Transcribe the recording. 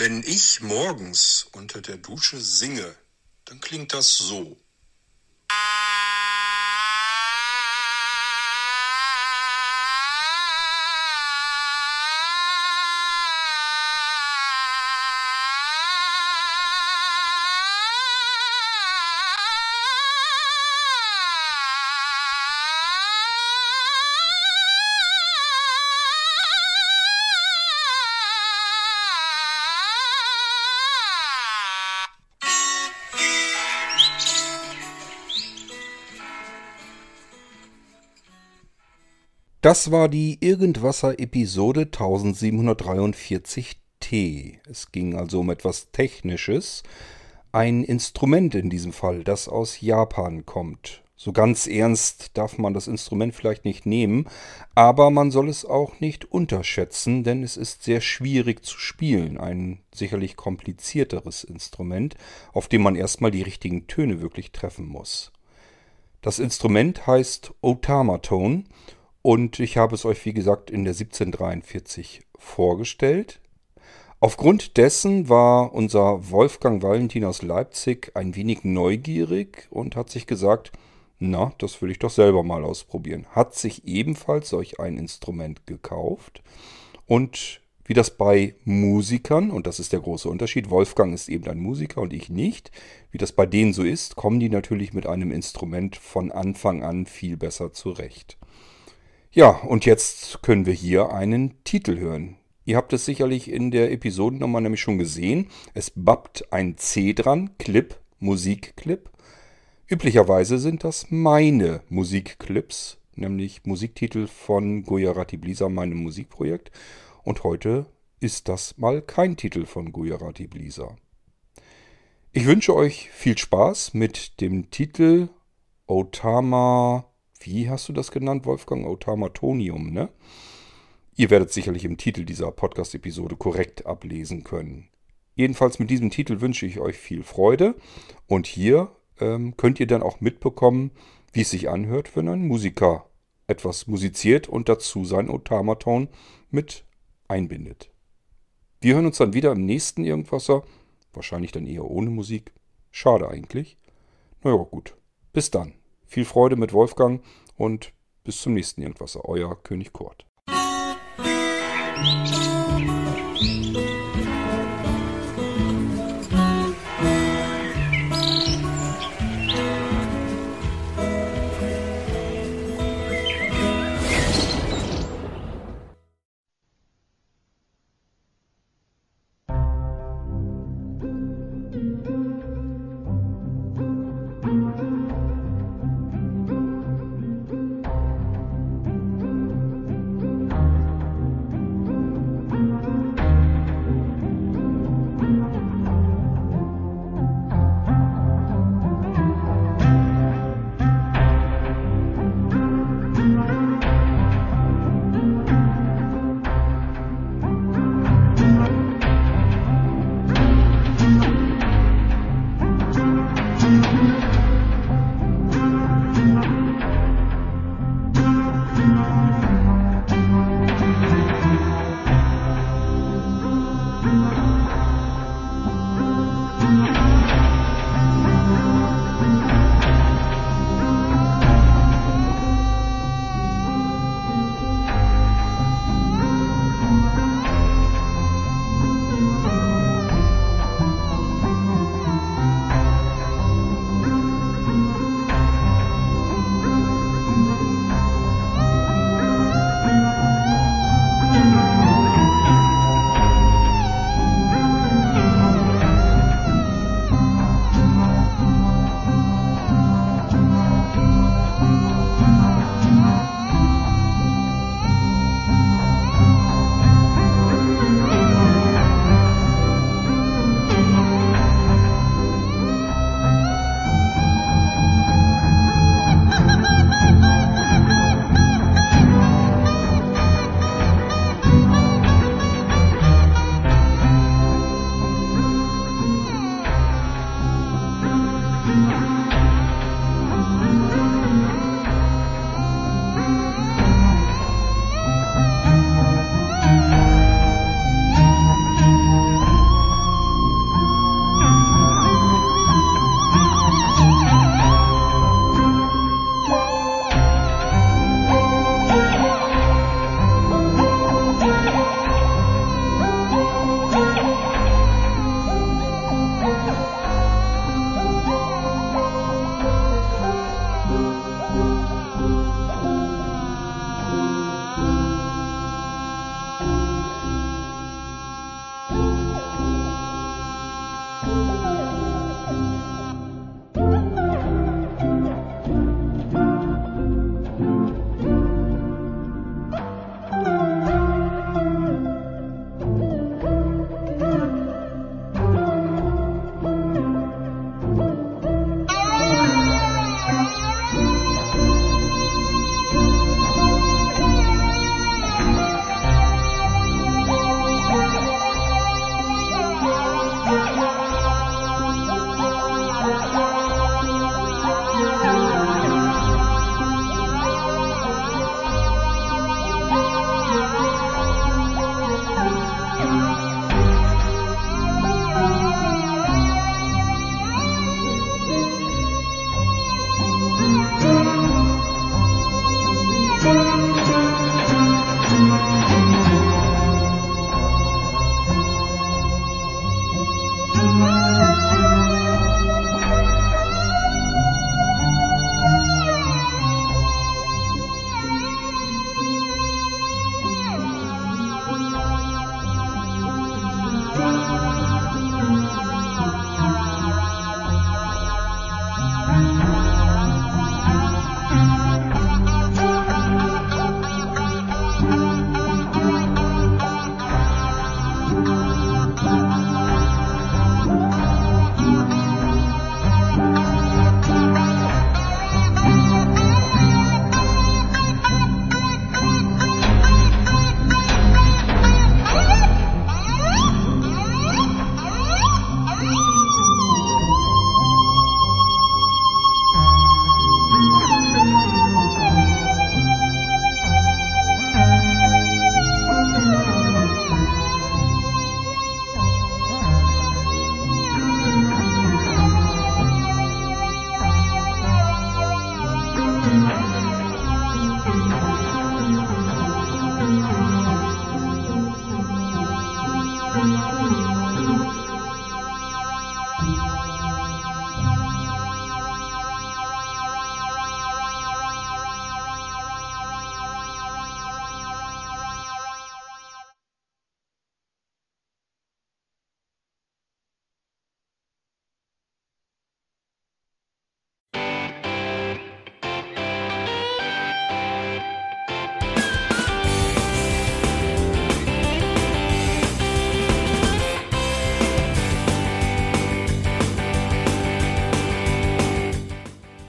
Wenn ich morgens unter der Dusche singe, dann klingt das so. Das war die Irgendwasser-Episode 1743T. Es ging also um etwas Technisches. Ein Instrument in diesem Fall, das aus Japan kommt. So ganz ernst darf man das Instrument vielleicht nicht nehmen, aber man soll es auch nicht unterschätzen, denn es ist sehr schwierig zu spielen. Ein sicherlich komplizierteres Instrument, auf dem man erstmal die richtigen Töne wirklich treffen muss. Das Instrument heißt Otamaton und ich habe es euch, wie gesagt, in der 1743 vorgestellt. Aufgrund dessen war unser Wolfgang Valentin aus Leipzig ein wenig neugierig und hat sich gesagt, na, das will ich doch selber mal ausprobieren. Hat sich ebenfalls solch ein Instrument gekauft und wie das bei Musikern, und das ist der große Unterschied, Wolfgang ist eben ein Musiker und ich nicht, wie das bei denen so ist, kommen die natürlich mit einem Instrument von Anfang an viel besser zurecht. Ja, und jetzt können wir hier einen Titel hören. Ihr habt es sicherlich in der Episodennummer nämlich schon gesehen. Es babbt ein C dran, Clip, Musikclip. Üblicherweise sind das meine Musikclips, nämlich Musiktitel von Gujarati Blisa, meinem Musikprojekt. Und heute ist das mal kein Titel von Gujarati Blisa. Ich wünsche euch viel Spaß mit dem Titel Otama wie hast du das genannt, Wolfgang? Automatonium, ne? Ihr werdet sicherlich im Titel dieser Podcast-Episode korrekt ablesen können. Jedenfalls mit diesem Titel wünsche ich euch viel Freude. Und hier ähm, könnt ihr dann auch mitbekommen, wie es sich anhört, wenn ein Musiker etwas musiziert und dazu sein Otamaton mit einbindet. Wir hören uns dann wieder im nächsten Irgendwasser. Wahrscheinlich dann eher ohne Musik. Schade eigentlich. Na ja, gut. Bis dann. Viel Freude mit Wolfgang und bis zum nächsten Irgendwasser. Euer König Kurt.